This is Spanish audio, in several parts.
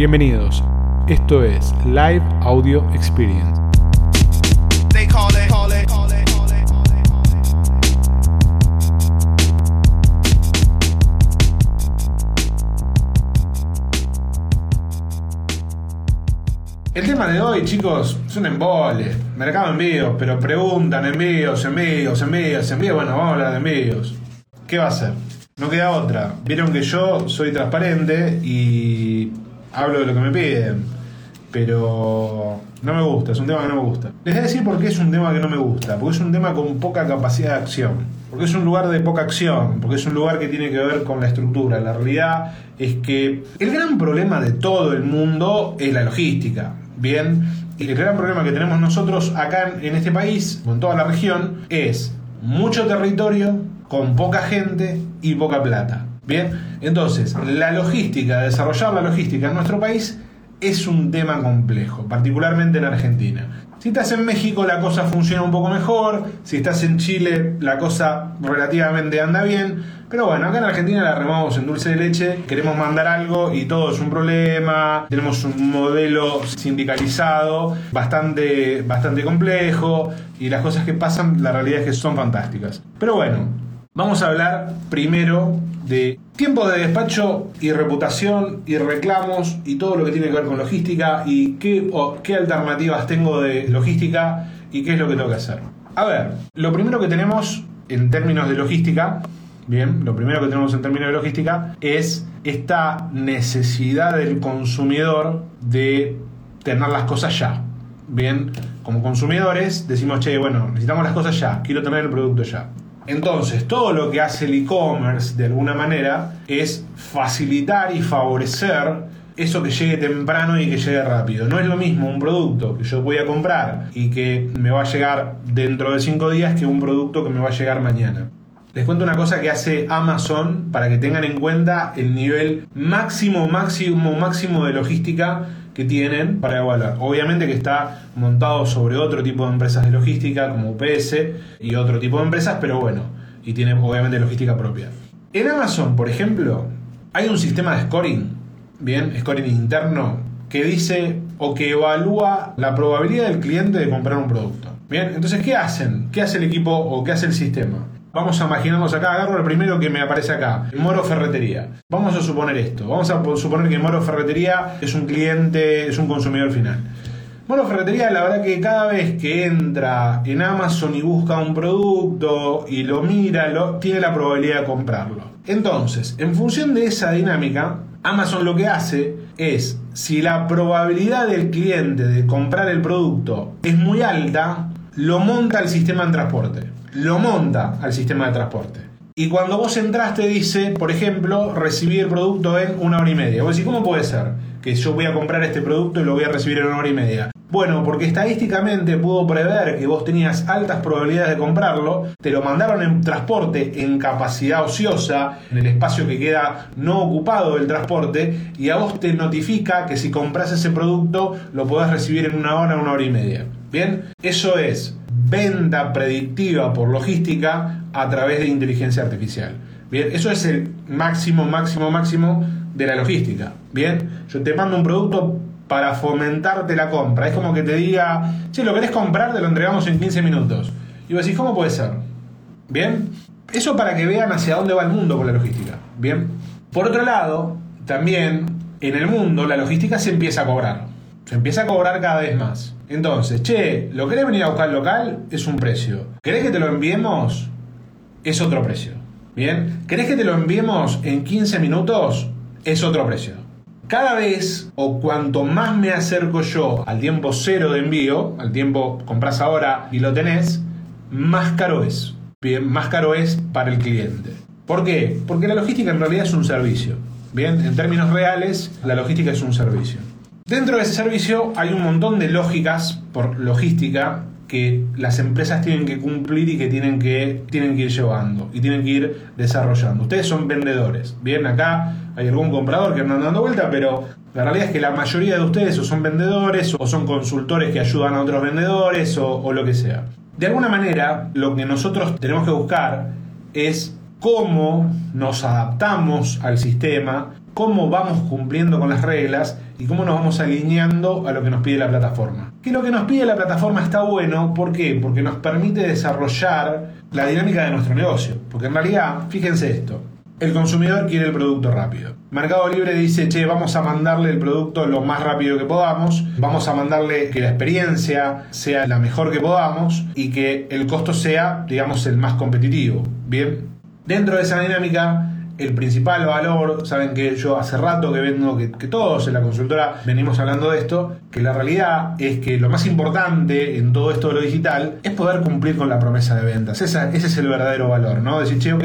Bienvenidos, esto es Live Audio Experience. El tema de hoy, chicos, es un embole. Mercado envíos, pero preguntan envíos, envíos, envíos, envíos. Bueno, vamos a hablar de envíos. ¿Qué va a hacer? No queda otra. Vieron que yo soy transparente y hablo de lo que me piden. Pero no me gusta, es un tema que no me gusta. Les voy a decir por qué es un tema que no me gusta. Porque es un tema con poca capacidad de acción. Porque es un lugar de poca acción. Porque es un lugar que tiene que ver con la estructura. La realidad es que el gran problema de todo el mundo es la logística. Bien, y el gran problema que tenemos nosotros acá en, este país, o en toda la región, es mucho territorio con poca gente y poca plata. Bien, entonces, la logística, desarrollar la logística en nuestro país es un tema complejo, particularmente en Argentina. Si estás en México la cosa funciona un poco mejor, si estás en Chile la cosa relativamente anda bien, pero bueno, acá en Argentina la remamos en dulce de leche, queremos mandar algo y todo es un problema, tenemos un modelo sindicalizado bastante, bastante complejo y las cosas que pasan la realidad es que son fantásticas. Pero bueno, vamos a hablar primero de tiempo de despacho y reputación y reclamos y todo lo que tiene que ver con logística y qué, qué alternativas tengo de logística y qué es lo que tengo que hacer. A ver, lo primero que tenemos en términos de logística, bien, lo primero que tenemos en términos de logística es esta necesidad del consumidor de tener las cosas ya. Bien, como consumidores decimos, che, bueno, necesitamos las cosas ya, quiero tener el producto ya. Entonces, todo lo que hace el e-commerce de alguna manera es facilitar y favorecer eso que llegue temprano y que llegue rápido. No es lo mismo un producto que yo voy a comprar y que me va a llegar dentro de 5 días que un producto que me va a llegar mañana. Les cuento una cosa que hace Amazon para que tengan en cuenta el nivel máximo, máximo, máximo de logística que tienen para evaluar. Obviamente que está montado sobre otro tipo de empresas de logística como UPS y otro tipo de empresas, pero bueno, y tiene obviamente logística propia. En Amazon, por ejemplo, hay un sistema de scoring, bien, scoring interno, que dice o que evalúa la probabilidad del cliente de comprar un producto. Bien, entonces, ¿qué hacen? ¿Qué hace el equipo o qué hace el sistema? Vamos a imaginarnos acá, agarro el primero que me aparece acá, Moro Ferretería. Vamos a suponer esto, vamos a suponer que Moro Ferretería es un cliente, es un consumidor final. Moro Ferretería, la verdad que cada vez que entra en Amazon y busca un producto y lo mira, tiene la probabilidad de comprarlo. Entonces, en función de esa dinámica, Amazon lo que hace es, si la probabilidad del cliente de comprar el producto es muy alta, lo monta al sistema de transporte lo monta al sistema de transporte. Y cuando vos entraste dice, por ejemplo, recibir el producto en una hora y media. Vos decís, ¿cómo puede ser que yo voy a comprar este producto y lo voy a recibir en una hora y media? Bueno, porque estadísticamente pudo prever que vos tenías altas probabilidades de comprarlo, te lo mandaron en transporte en capacidad ociosa, en el espacio que queda no ocupado del transporte, y a vos te notifica que si compras ese producto lo podés recibir en una hora, una hora y media. Bien, eso es venta predictiva por logística a través de inteligencia artificial. Bien, eso es el máximo, máximo, máximo de la logística. Bien, yo te mando un producto para fomentarte la compra. Es como que te diga, si lo querés comprar, te lo entregamos en 15 minutos. Y vos decís, ¿cómo puede ser? Bien, eso para que vean hacia dónde va el mundo con la logística. Bien, por otro lado, también en el mundo la logística se empieza a cobrar. Se empieza a cobrar cada vez más. Entonces, che, ¿lo querés venir a buscar local? Es un precio. ¿Querés que te lo enviemos? Es otro precio. ¿Bien? ¿Querés que te lo enviemos en 15 minutos? Es otro precio. Cada vez o cuanto más me acerco yo al tiempo cero de envío, al tiempo compras ahora y lo tenés, más caro es. Bien, más caro es para el cliente. ¿Por qué? Porque la logística en realidad es un servicio. Bien, en términos reales, la logística es un servicio. Dentro de ese servicio hay un montón de lógicas por logística que las empresas tienen que cumplir y que tienen que, tienen que ir llevando y tienen que ir desarrollando. Ustedes son vendedores. Bien, acá hay algún comprador que andan dando vuelta, pero la realidad es que la mayoría de ustedes o son vendedores o son consultores que ayudan a otros vendedores o, o lo que sea. De alguna manera, lo que nosotros tenemos que buscar es cómo nos adaptamos al sistema, cómo vamos cumpliendo con las reglas y cómo nos vamos alineando a lo que nos pide la plataforma. Que lo que nos pide la plataforma está bueno, ¿por qué? Porque nos permite desarrollar la dinámica de nuestro negocio. Porque en realidad, fíjense esto, el consumidor quiere el producto rápido. Mercado Libre dice, che, vamos a mandarle el producto lo más rápido que podamos, vamos a mandarle que la experiencia sea la mejor que podamos y que el costo sea, digamos, el más competitivo. Bien, dentro de esa dinámica el principal valor, saben que yo hace rato que vengo, que, todos en la consultora venimos hablando de esto, que la realidad es que lo más importante en todo esto de lo digital es poder cumplir con la promesa de ventas. ese es el verdadero valor, ¿no? Decir, che, ok,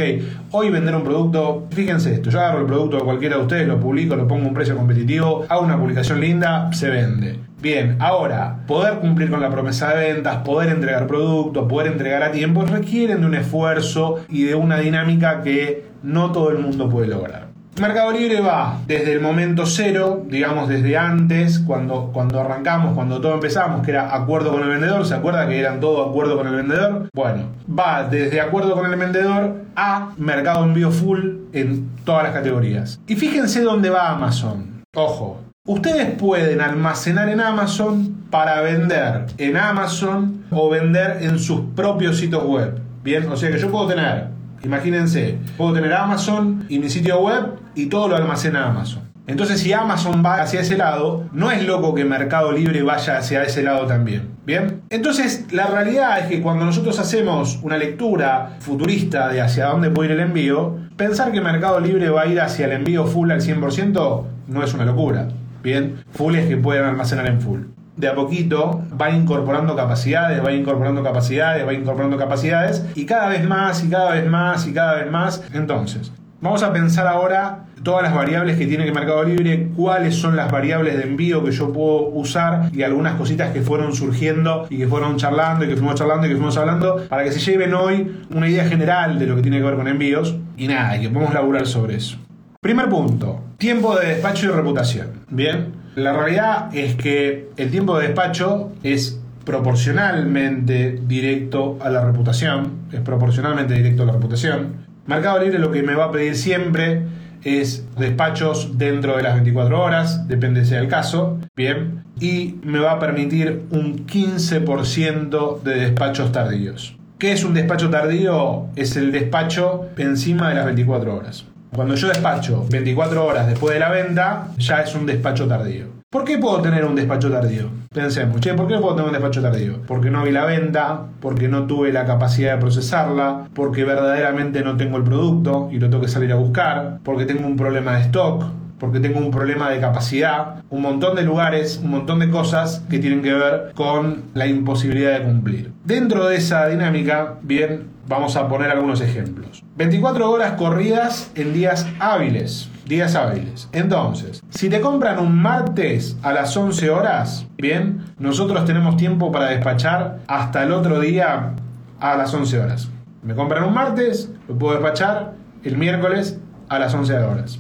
hoy vender un producto, fíjense esto, yo agarro el producto de cualquiera de ustedes, lo publico, lo pongo a un precio competitivo, hago una publicación linda, se vende. Bien, ahora, poder cumplir con la promesa de ventas, poder entregar productos, poder entregar a tiempo, requieren de un esfuerzo y de una dinámica que no todo el mundo puede lograr. Mercado Libre va desde el momento cero, digamos desde antes, cuando, cuando arrancamos, cuando todo empezamos, que era acuerdo con el vendedor, ¿se acuerda que eran todo acuerdo con el vendedor? Bueno, va desde acuerdo con el vendedor a mercado envío full en todas las categorías. Y fíjense dónde va Amazon. Ojo, Ustedes pueden almacenar en Amazon para vender en Amazon o vender en sus propios sitios web. Bien, o sea que yo puedo tener, imagínense, puedo tener Amazon y mi sitio web y todo lo almacena Amazon. Entonces, si Amazon va hacia ese lado, no es loco que Mercado Libre vaya hacia ese lado también. ¿Bien? Entonces, la realidad es que cuando nosotros hacemos una lectura futurista de hacia dónde puede ir el envío, pensar que Mercado Libre va a ir hacia el envío full al 100% no es una locura. Bien, full es que pueden almacenar en full. De a poquito va incorporando capacidades, va incorporando capacidades, va incorporando capacidades y cada vez más y cada vez más y cada vez más. Entonces, vamos a pensar ahora todas las variables que tiene el Mercado Libre, cuáles son las variables de envío que yo puedo usar y algunas cositas que fueron surgiendo y que fueron charlando y que fuimos charlando y que fuimos hablando para que se lleven hoy una idea general de lo que tiene que ver con envíos y nada, y que podamos laburar sobre eso. Primer punto, tiempo de despacho y reputación. Bien, la realidad es que el tiempo de despacho es proporcionalmente directo a la reputación, es proporcionalmente directo a la reputación. Mercado Libre lo que me va a pedir siempre es despachos dentro de las 24 horas, depende sea el caso, bien, y me va a permitir un 15% de despachos tardíos. ¿Qué es un despacho tardío? Es el despacho encima de las 24 horas. Cuando yo despacho 24 horas después de la venta, ya es un despacho tardío. ¿Por qué puedo tener un despacho tardío? Pensemos, che, ¿por qué puedo tener un despacho tardío? Porque no vi la venta, porque no tuve la capacidad de procesarla, porque verdaderamente no tengo el producto y lo tengo que salir a buscar, porque tengo un problema de stock, porque tengo un problema de capacidad, un montón de lugares, un montón de cosas que tienen que ver con la imposibilidad de cumplir. Dentro de esa dinámica, bien, vamos a poner algunos ejemplos. 24 horas corridas en días hábiles. Días hábiles. Entonces, si te compran un martes a las 11 horas, bien, nosotros tenemos tiempo para despachar hasta el otro día a las 11 horas. Me compran un martes, lo puedo despachar el miércoles a las 11 horas.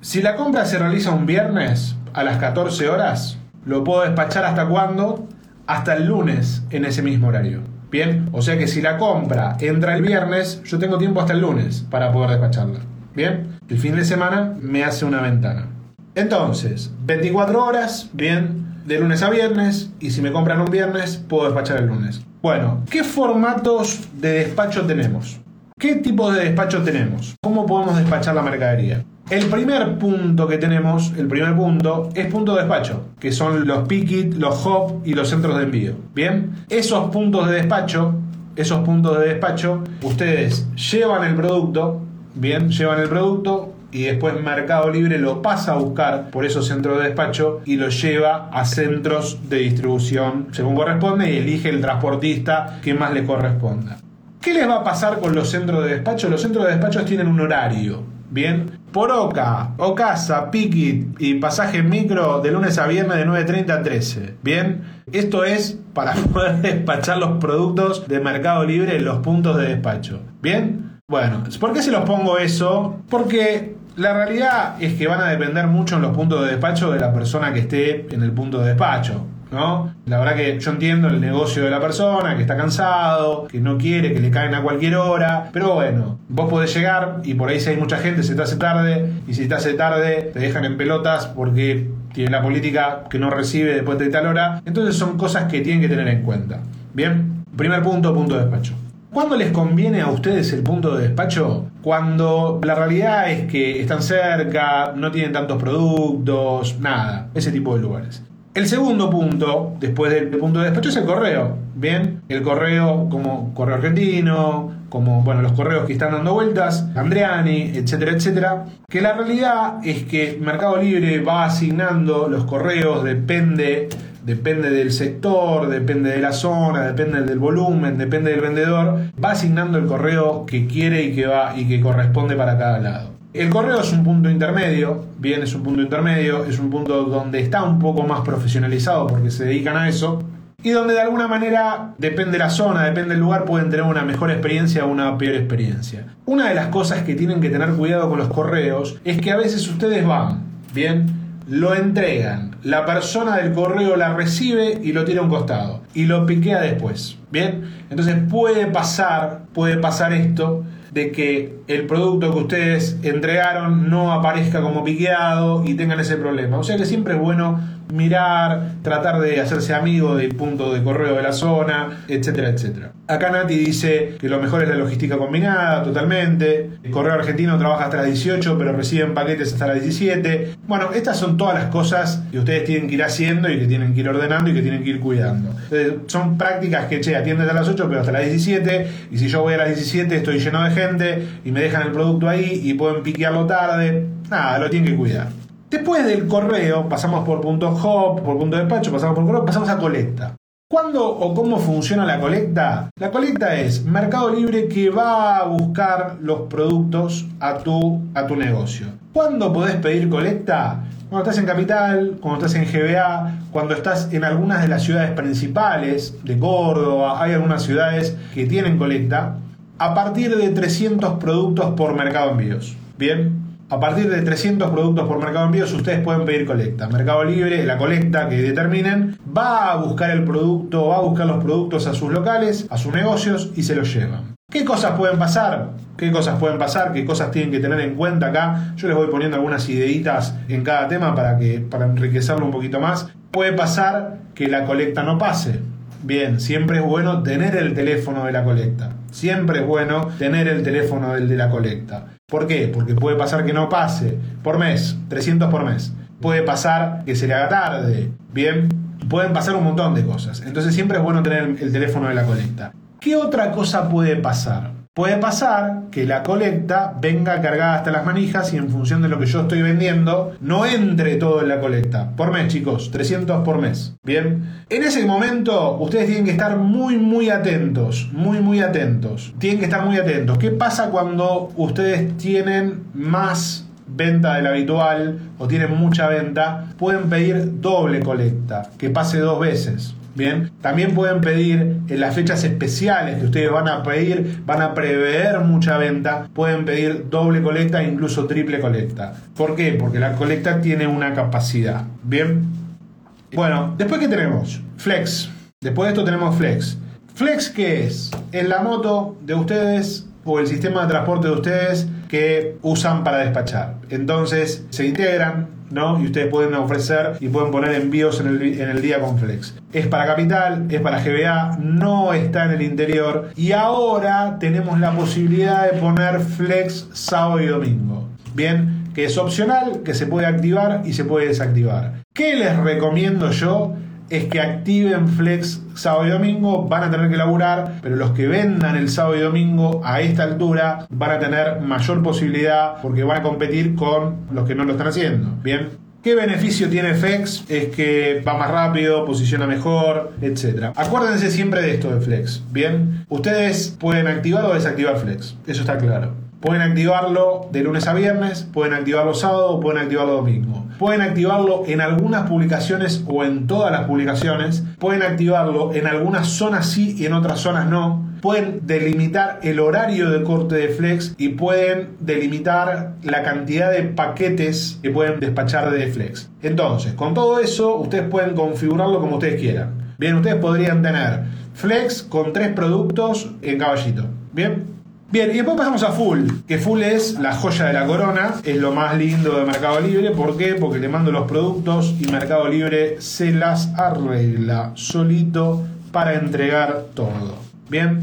Si la compra se realiza un viernes a las 14 horas, lo puedo despachar hasta cuándo? Hasta el lunes en ese mismo horario. Bien, o sea que si la compra entra el viernes, yo tengo tiempo hasta el lunes para poder despacharla. Bien, el fin de semana me hace una ventana. Entonces, 24 horas, bien, de lunes a viernes, y si me compran un viernes, puedo despachar el lunes. Bueno, ¿qué formatos de despacho tenemos? ¿Qué tipos de despacho tenemos? ¿Cómo podemos despachar la mercadería? El primer punto que tenemos, el primer punto, es punto de despacho, que son los picket, los hop y los centros de envío. Bien, esos puntos de despacho, esos puntos de despacho, ustedes llevan el producto, bien, llevan el producto, y después Mercado Libre lo pasa a buscar por esos centros de despacho y lo lleva a centros de distribución según corresponde y elige el transportista que más le corresponda. ¿Qué les va a pasar con los centros de despacho? Los centros de despacho tienen un horario. Bien, por Oca, Ocasa, Piquit y pasaje micro de lunes a viernes de 9.30 a 13. Bien, esto es para poder despachar los productos de Mercado Libre en los puntos de despacho. Bien, bueno, ¿por qué se los pongo eso? Porque la realidad es que van a depender mucho en los puntos de despacho de la persona que esté en el punto de despacho. ¿No? La verdad que yo entiendo el negocio de la persona, que está cansado, que no quiere, que le caen a cualquier hora, pero bueno, vos podés llegar y por ahí si hay mucha gente se te hace tarde, y si te hace tarde te dejan en pelotas porque tiene la política que no recibe después de tal hora, entonces son cosas que tienen que tener en cuenta. Bien, primer punto, punto de despacho. ¿Cuándo les conviene a ustedes el punto de despacho? Cuando la realidad es que están cerca, no tienen tantos productos, nada, ese tipo de lugares. El segundo punto, después del punto de despacho, es el correo. Bien, el correo como correo argentino, como bueno, los correos que están dando vueltas, Andreani, etcétera, etcétera. Que la realidad es que Mercado Libre va asignando los correos, depende depende del sector, depende de la zona, depende del volumen, depende del vendedor, va asignando el correo que quiere y que va y que corresponde para cada lado. El correo es un punto intermedio, bien, es un punto intermedio, es un punto donde está un poco más profesionalizado porque se dedican a eso, y donde de alguna manera, depende de la zona, depende del lugar, pueden tener una mejor experiencia o una peor experiencia. Una de las cosas que tienen que tener cuidado con los correos es que a veces ustedes van, bien, lo entregan, la persona del correo la recibe y lo tira a un costado y lo piquea después. Bien, entonces puede pasar, puede pasar esto de que el producto que ustedes entregaron no aparezca como piqueado y tengan ese problema. O sea que siempre es bueno mirar, tratar de hacerse amigo del punto de correo de la zona, etcétera, etcétera. Acá Nati dice que lo mejor es la logística combinada, totalmente. El correo argentino trabaja hasta las 18, pero reciben paquetes hasta las 17. Bueno, estas son todas las cosas que ustedes tienen que ir haciendo y que tienen que ir ordenando y que tienen que ir cuidando. son prácticas que, che, atienden a las 8, pero hasta las 17. Y si yo voy a las 17, estoy lleno de gente y me dejan el producto ahí y pueden piquearlo tarde. Nada, lo tienen que cuidar. Después del correo, pasamos por punto hop, por punto de despacho, pasamos por correo, pasamos a colecta. ¿Cuándo o cómo funciona la colecta? La colecta es Mercado Libre que va a buscar los productos a tu, a tu negocio. ¿Cuándo podés pedir colecta? Cuando estás en Capital, cuando estás en GBA, cuando estás en algunas de las ciudades principales de Córdoba, hay algunas ciudades que tienen colecta, a partir de 300 productos por mercado envíos. Bien, a partir de 300 productos por Mercado Envíos ustedes pueden pedir colecta. Mercado Libre, la colecta que determinen, va a buscar el producto, va a buscar los productos a sus locales, a sus negocios y se los llevan. ¿Qué cosas pueden pasar? ¿Qué cosas pueden pasar? ¿Qué cosas tienen que tener en cuenta acá? Yo les voy poniendo algunas ideitas en cada tema para, que, para enriquecerlo un poquito más. Puede pasar que la colecta no pase. Bien, siempre es bueno tener el teléfono de la colecta. Siempre es bueno tener el teléfono del de la colecta. ¿Por qué? Porque puede pasar que no pase por mes, 300 por mes. Puede pasar que se le haga tarde. Bien, pueden pasar un montón de cosas. Entonces siempre es bueno tener el teléfono de la colecta. ¿Qué otra cosa puede pasar? Puede pasar que la colecta venga cargada hasta las manijas y en función de lo que yo estoy vendiendo, no entre todo en la colecta. Por mes, chicos, 300 por mes. Bien. En ese momento, ustedes tienen que estar muy, muy atentos. Muy, muy atentos. Tienen que estar muy atentos. ¿Qué pasa cuando ustedes tienen más venta de la habitual o tienen mucha venta? Pueden pedir doble colecta, que pase dos veces. Bien, también pueden pedir en las fechas especiales que ustedes van a pedir, van a prever mucha venta, pueden pedir doble colecta incluso triple colecta. ¿Por qué? Porque la colecta tiene una capacidad. Bien. Bueno, después que tenemos Flex. Después de esto tenemos Flex. Flex qué es? Es la moto de ustedes o el sistema de transporte de ustedes que usan para despachar. Entonces se integran, ¿no? Y ustedes pueden ofrecer y pueden poner envíos en el, en el, día con Flex. Es para Capital, es para GBA, no está en el interior. Y ahora tenemos la posibilidad de poner Flex sábado y domingo. Bien, que es opcional, que se puede activar y se puede desactivar. ¿Qué les recomiendo yo? Es que activen Flex sábado y domingo, van a tener que laburar, pero los que vendan el sábado y domingo a esta altura van a tener mayor posibilidad porque van a competir con los que no lo están haciendo. Bien. ¿Qué beneficio tiene Flex? Es que va más rápido, posiciona mejor, etc. Acuérdense siempre de esto de Flex. Bien, ustedes pueden activar o desactivar Flex. Eso está claro. Pueden activarlo de lunes a viernes, pueden activarlo sábado, pueden activarlo domingo. Pueden activarlo en algunas publicaciones o en todas las publicaciones. Pueden activarlo en algunas zonas sí y en otras zonas no. pueden delimitar el horario de corte de Flex y pueden delimitar la cantidad de paquetes que pueden despachar de Flex. Entonces, con todo eso, ustedes pueden configurarlo como ustedes quieran. Bien, ustedes podrían tener Flex con tres productos en caballito. Bien, Bien, y después pasamos a Full, que Full es la joya de la corona, es lo más lindo de Mercado Libre. ¿Por qué? Porque le mando los productos y Mercado Libre se las arregla solito para entregar todo. Bien,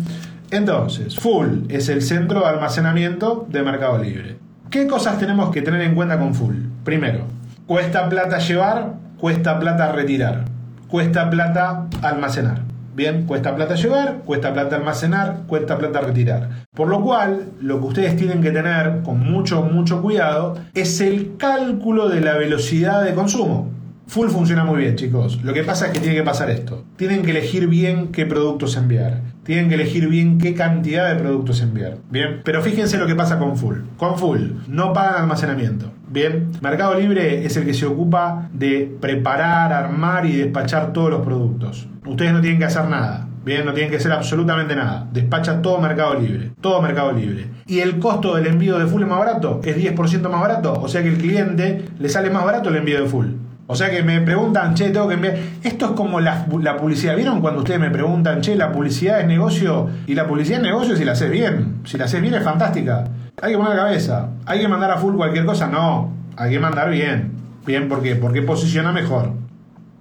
entonces, Full es el centro de almacenamiento de Mercado Libre. ¿Qué cosas tenemos que tener en cuenta con Full? Primero, cuesta plata llevar, cuesta plata retirar, cuesta plata almacenar. Bien, cuesta plata llevar, cuesta plata almacenar, cuesta plata retirar. Por lo cual, lo que ustedes tienen que tener con mucho, mucho cuidado es el cálculo de la velocidad de consumo. Full funciona muy bien, chicos. Lo que pasa es que tiene que pasar esto. Tienen que elegir bien qué productos enviar. Tienen que elegir bien qué cantidad de productos enviar. Bien, pero fíjense lo que pasa con Full. Con Full, no pagan almacenamiento. Bien, Mercado Libre es el que se ocupa de preparar, armar y despachar todos los productos. Ustedes no tienen que hacer nada. Bien, no tienen que hacer absolutamente nada. Despacha todo Mercado Libre. Todo Mercado Libre. Y el costo del envío de full es más barato. Es 10% más barato. O sea que el cliente le sale más barato el envío de full. O sea que me preguntan, che, tengo que enviar. Esto es como la, publicidad. ¿Vieron cuando ustedes me preguntan, che, la publicidad es negocio? Y la publicidad es negocio si la haces bien. Si la haces bien es fantástica. Hay que poner la cabeza. ¿Hay que mandar a full cualquier cosa? No. Hay que mandar bien. Bien, ¿por qué? Porque posiciona mejor.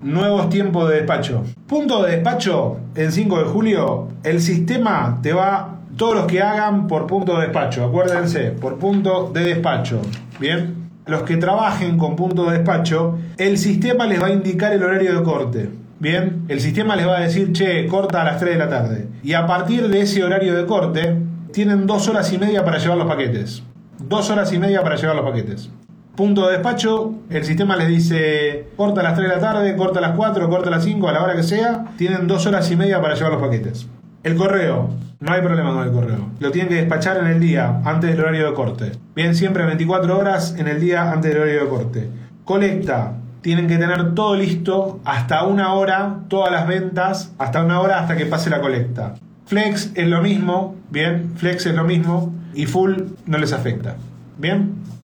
Nuevos tiempos de despacho. Punto de despacho en 5 de julio. El sistema te va. Todos los que hagan por punto de despacho. Acuérdense, por punto de despacho. Bien los que trabajen con punto de despacho, el sistema les va a indicar el horario de corte. Bien, el sistema les va a decir, che, corta a las 3 de la tarde. Y a partir de ese horario de corte, tienen dos horas y media para llevar los paquetes. Dos horas y media para llevar los paquetes. Punto de despacho, el sistema les dice, corta a las 3 de la tarde, corta a las 4, corta a las 5, a la hora que sea. Tienen dos horas y media para llevar los paquetes. El correo, no hay problema con el correo. Lo tienen que despachar en el día, antes del horario de corte. Bien, siempre 24 horas en el día antes del horario de corte. Colecta, tienen que tener todo listo hasta una hora, todas las ventas, hasta una hora hasta que pase la colecta. Flex es lo mismo, bien, Flex es lo mismo y Full no les afecta. Bien,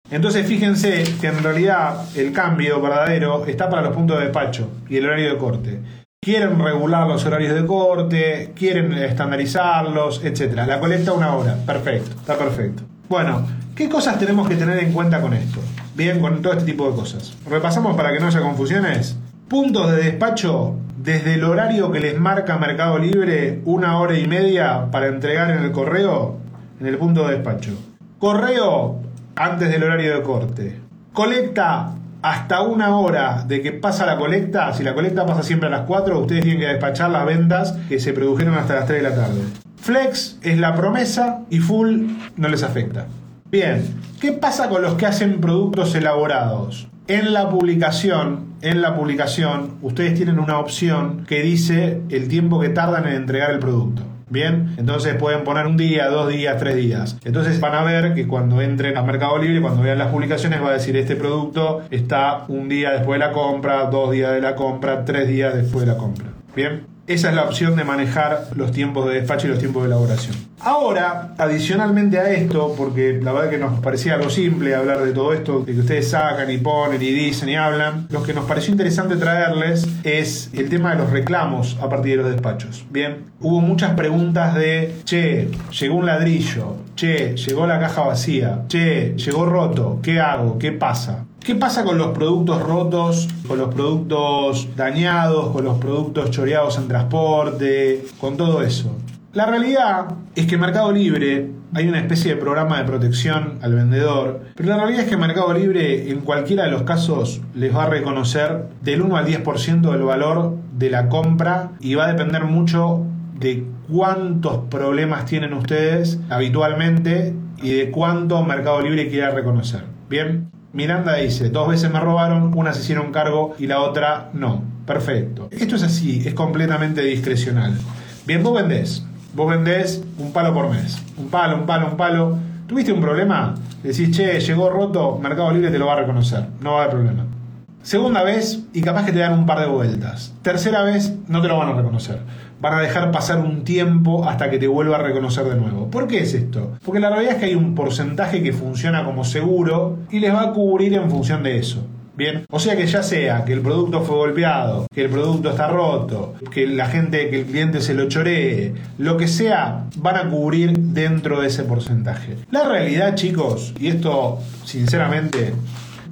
entonces fíjense que en realidad el cambio verdadero está para los puntos de despacho y el horario de corte. Quieren regular los horarios de corte, quieren estandarizarlos, etc. La colecta una hora, perfecto, está perfecto. Bueno, ¿qué cosas tenemos que tener en cuenta con esto? Bien, con todo este tipo de cosas. Repasamos para que no haya confusiones. Puntos de despacho desde el horario que les marca Mercado Libre, una hora y media para entregar en el correo, en el punto de despacho. Correo antes del horario de corte. Colecta hasta una hora de que pasa la colecta, si la colecta pasa siempre a las 4, ustedes tienen que despachar las ventas que se produjeron hasta las 3 de la tarde. Flex es la promesa y full no les afecta. Bien, ¿qué pasa con los que hacen productos elaborados? En la publicación, en la publicación, ustedes tienen una opción que dice el tiempo que tardan en entregar el producto. Bien, entonces pueden poner un día, dos días, tres días. Entonces van a ver que cuando entren a Mercado Libre, cuando vean las publicaciones, va a decir este producto está un día después de la compra, dos días de la compra, tres días después de la compra. Bien, esa es la opción de manejar los tiempos de despacho y los tiempos de elaboración. Ahora, adicionalmente a esto, porque la verdad que nos parecía algo simple hablar de todo esto, de que ustedes sacan y ponen y dicen y hablan, lo que nos pareció interesante traerles es el tema de los reclamos a partir de los despachos. Bien, hubo muchas preguntas de, che, llegó un ladrillo, che, llegó la caja vacía, che, llegó roto, ¿qué hago? ¿Qué pasa? ¿Qué pasa con los productos rotos, con los productos dañados, con los productos choreados en transporte, con todo eso? La realidad es que Mercado Libre hay una especie de programa de protección al vendedor, pero la realidad es que Mercado Libre en cualquiera de los casos les va a reconocer del 1 al 10% del valor de la compra y va a depender mucho de cuántos problemas tienen ustedes habitualmente y de cuánto Mercado Libre quiera reconocer. Bien, Miranda dice, dos veces me robaron, una se hicieron cargo y la otra no. Perfecto. Esto es así, es completamente discrecional. Bien, vos vendés. Vos vendés un palo por mes. Un palo, un palo, un palo. ¿Tuviste un problema? Decís, che, llegó roto, Mercado Libre te lo va a reconocer. No va a haber problema. Segunda vez y capaz que te dan un par de vueltas. Tercera vez no te lo van a reconocer. Van a dejar pasar un tiempo hasta que te vuelva a reconocer de nuevo. ¿Por qué es esto? Porque la realidad es que hay un porcentaje que funciona como seguro y les va a cubrir en función de eso. Bien, o sea que ya sea que el producto fue golpeado, que el producto está roto, que la gente, que el cliente se lo choree, lo que sea, van a cubrir dentro de ese porcentaje. La realidad, chicos, y esto sinceramente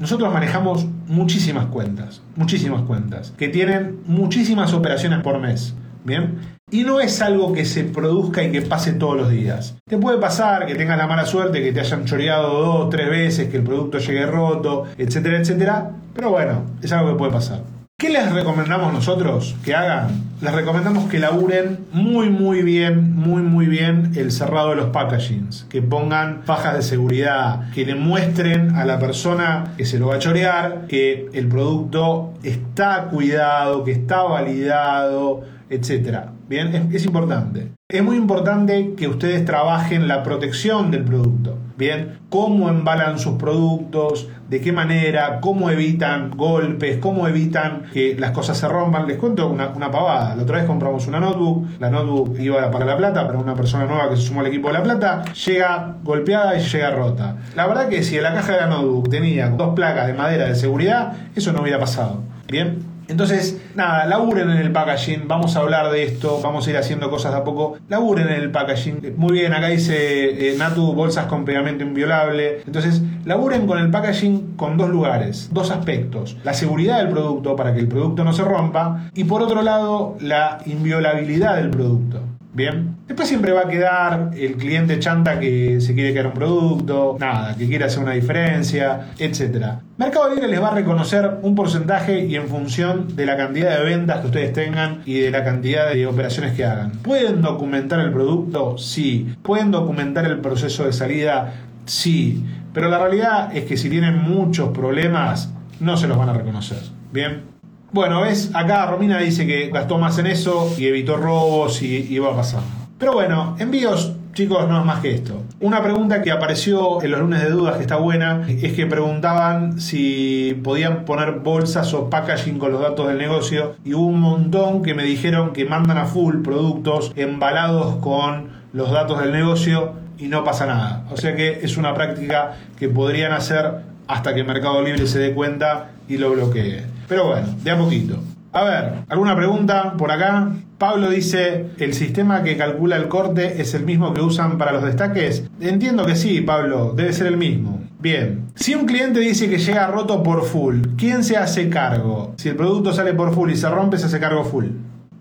nosotros manejamos muchísimas cuentas, muchísimas cuentas, que tienen muchísimas operaciones por mes. Bien. Y no es algo que se produzca y que pase todos los días. Te puede pasar que tengas la mala suerte, que te hayan choreado dos, tres veces, que el producto llegue roto, etcétera, etcétera. Pero bueno, es algo que puede pasar. ¿Qué les recomendamos nosotros que hagan? Les recomendamos que laburen muy muy bien, muy muy bien el cerrado de los packagings, que pongan fajas de seguridad, que demuestren a la persona que se lo va a chorear que el producto está cuidado, que está validado, etcétera. Bien, es importante. Es muy importante que ustedes trabajen la protección del producto. Bien, cómo embalan sus productos, de qué manera, cómo evitan golpes, cómo evitan que las cosas se rompan. Les cuento una, una pavada. La otra vez compramos una notebook, la notebook iba para La Plata, pero una persona nueva que se sumó al equipo de La Plata, llega golpeada y llega rota. La verdad que si en la caja de la notebook tenía dos placas de madera de seguridad, eso no hubiera pasado. Bien, entonces, nada, laburen en el packaging, vamos a hablar de esto, vamos a ir haciendo cosas de a poco. Laburen en el packaging. Muy bien, acá dice eh, Natu, bolsas con pegamento inviolable. Entonces, laburen con el packaging con dos lugares, dos aspectos. La seguridad del producto para que el producto no se rompa y por otro lado, la inviolabilidad del producto. Bien. Después siempre va a quedar el cliente chanta que se quiere quedar un producto, nada, que quiere hacer una diferencia, etc. Mercado Libre les va a reconocer un porcentaje y en función de la cantidad de ventas que ustedes tengan y de la cantidad de operaciones que hagan. ¿Pueden documentar el producto? Sí. ¿Pueden documentar el proceso de salida? Sí. Pero la realidad es que si tienen muchos problemas, no se los van a reconocer. Bien. Bueno, ves, acá Romina dice que gastó más en eso y evitó robos y, y va pasando. Pero bueno, envíos, chicos, no es más que esto. Una pregunta que apareció en los lunes de dudas que está buena es que preguntaban si podían poner bolsas o packaging con los datos del negocio y hubo un montón que me dijeron que mandan a full productos embalados con los datos del negocio y no pasa nada. O sea que es una práctica que podrían hacer hasta que Mercado Libre se dé cuenta y lo bloquee. Pero bueno, de a poquito. A ver, ¿alguna pregunta por acá? Pablo dice, ¿el sistema que calcula el corte es el mismo que usan para los destaques? Entiendo que sí, Pablo, debe ser el mismo. Bien, si un cliente dice que llega roto por full, ¿quién se hace cargo? Si el producto sale por full y se rompe, se hace cargo full.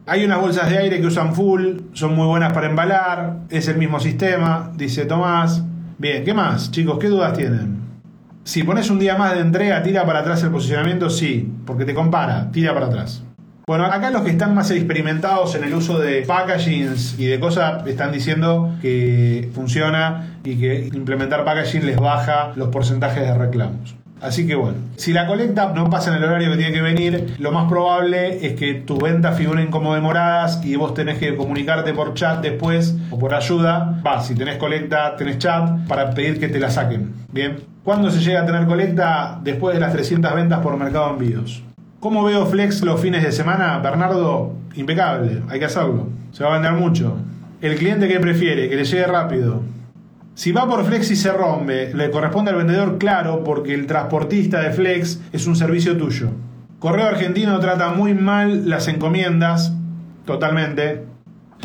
Hay unas bolsas de aire que usan full, son muy buenas para embalar, es el mismo sistema, dice Tomás. Bien, ¿qué más, chicos? ¿Qué dudas tienen? Si pones un día más de entrega, tira para atrás el posicionamiento, sí, porque te compara, tira para atrás. Bueno, acá los que están más experimentados en el uso de packagings y de cosas están diciendo que funciona y que implementar packaging les baja los porcentajes de reclamos. Así que bueno, si la colecta no pasa en el horario que tiene que venir, lo más probable es que tus ventas figuren como demoradas y vos tenés que comunicarte por chat después o por ayuda. Va, si tenés colecta, tenés chat para pedir que te la saquen. Bien. ¿Cuándo se llega a tener colecta? Después de las 300 ventas por mercado envíos. ¿Cómo veo Flex los fines de semana? Bernardo, impecable, hay que hacerlo. Se va a vender mucho. El cliente que prefiere, que le llegue rápido, si va por Flex y se rompe, le corresponde al vendedor, claro, porque el transportista de Flex es un servicio tuyo. Correo Argentino trata muy mal las encomiendas, totalmente.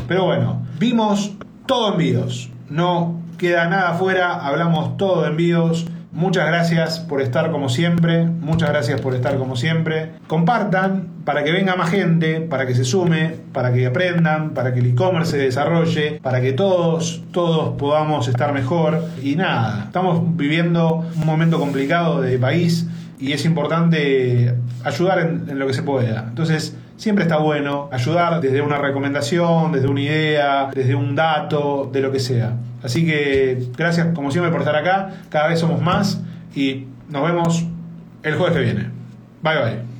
Pero bueno, vimos todo envíos. No queda nada afuera, hablamos todo de envíos. Muchas gracias por estar como siempre, muchas gracias por estar como siempre. Compartan para que venga más gente, para que se sume, para que aprendan, para que el e-commerce se desarrolle, para que todos, todos podamos estar mejor. Y nada, estamos viviendo un momento complicado de país y es importante ayudar en, en lo que se pueda. Entonces, siempre está bueno ayudar desde una recomendación, desde una idea, desde un dato, de lo que sea. Así que gracias como siempre por estar acá, cada vez somos más y nos vemos el jueves que viene. Bye bye.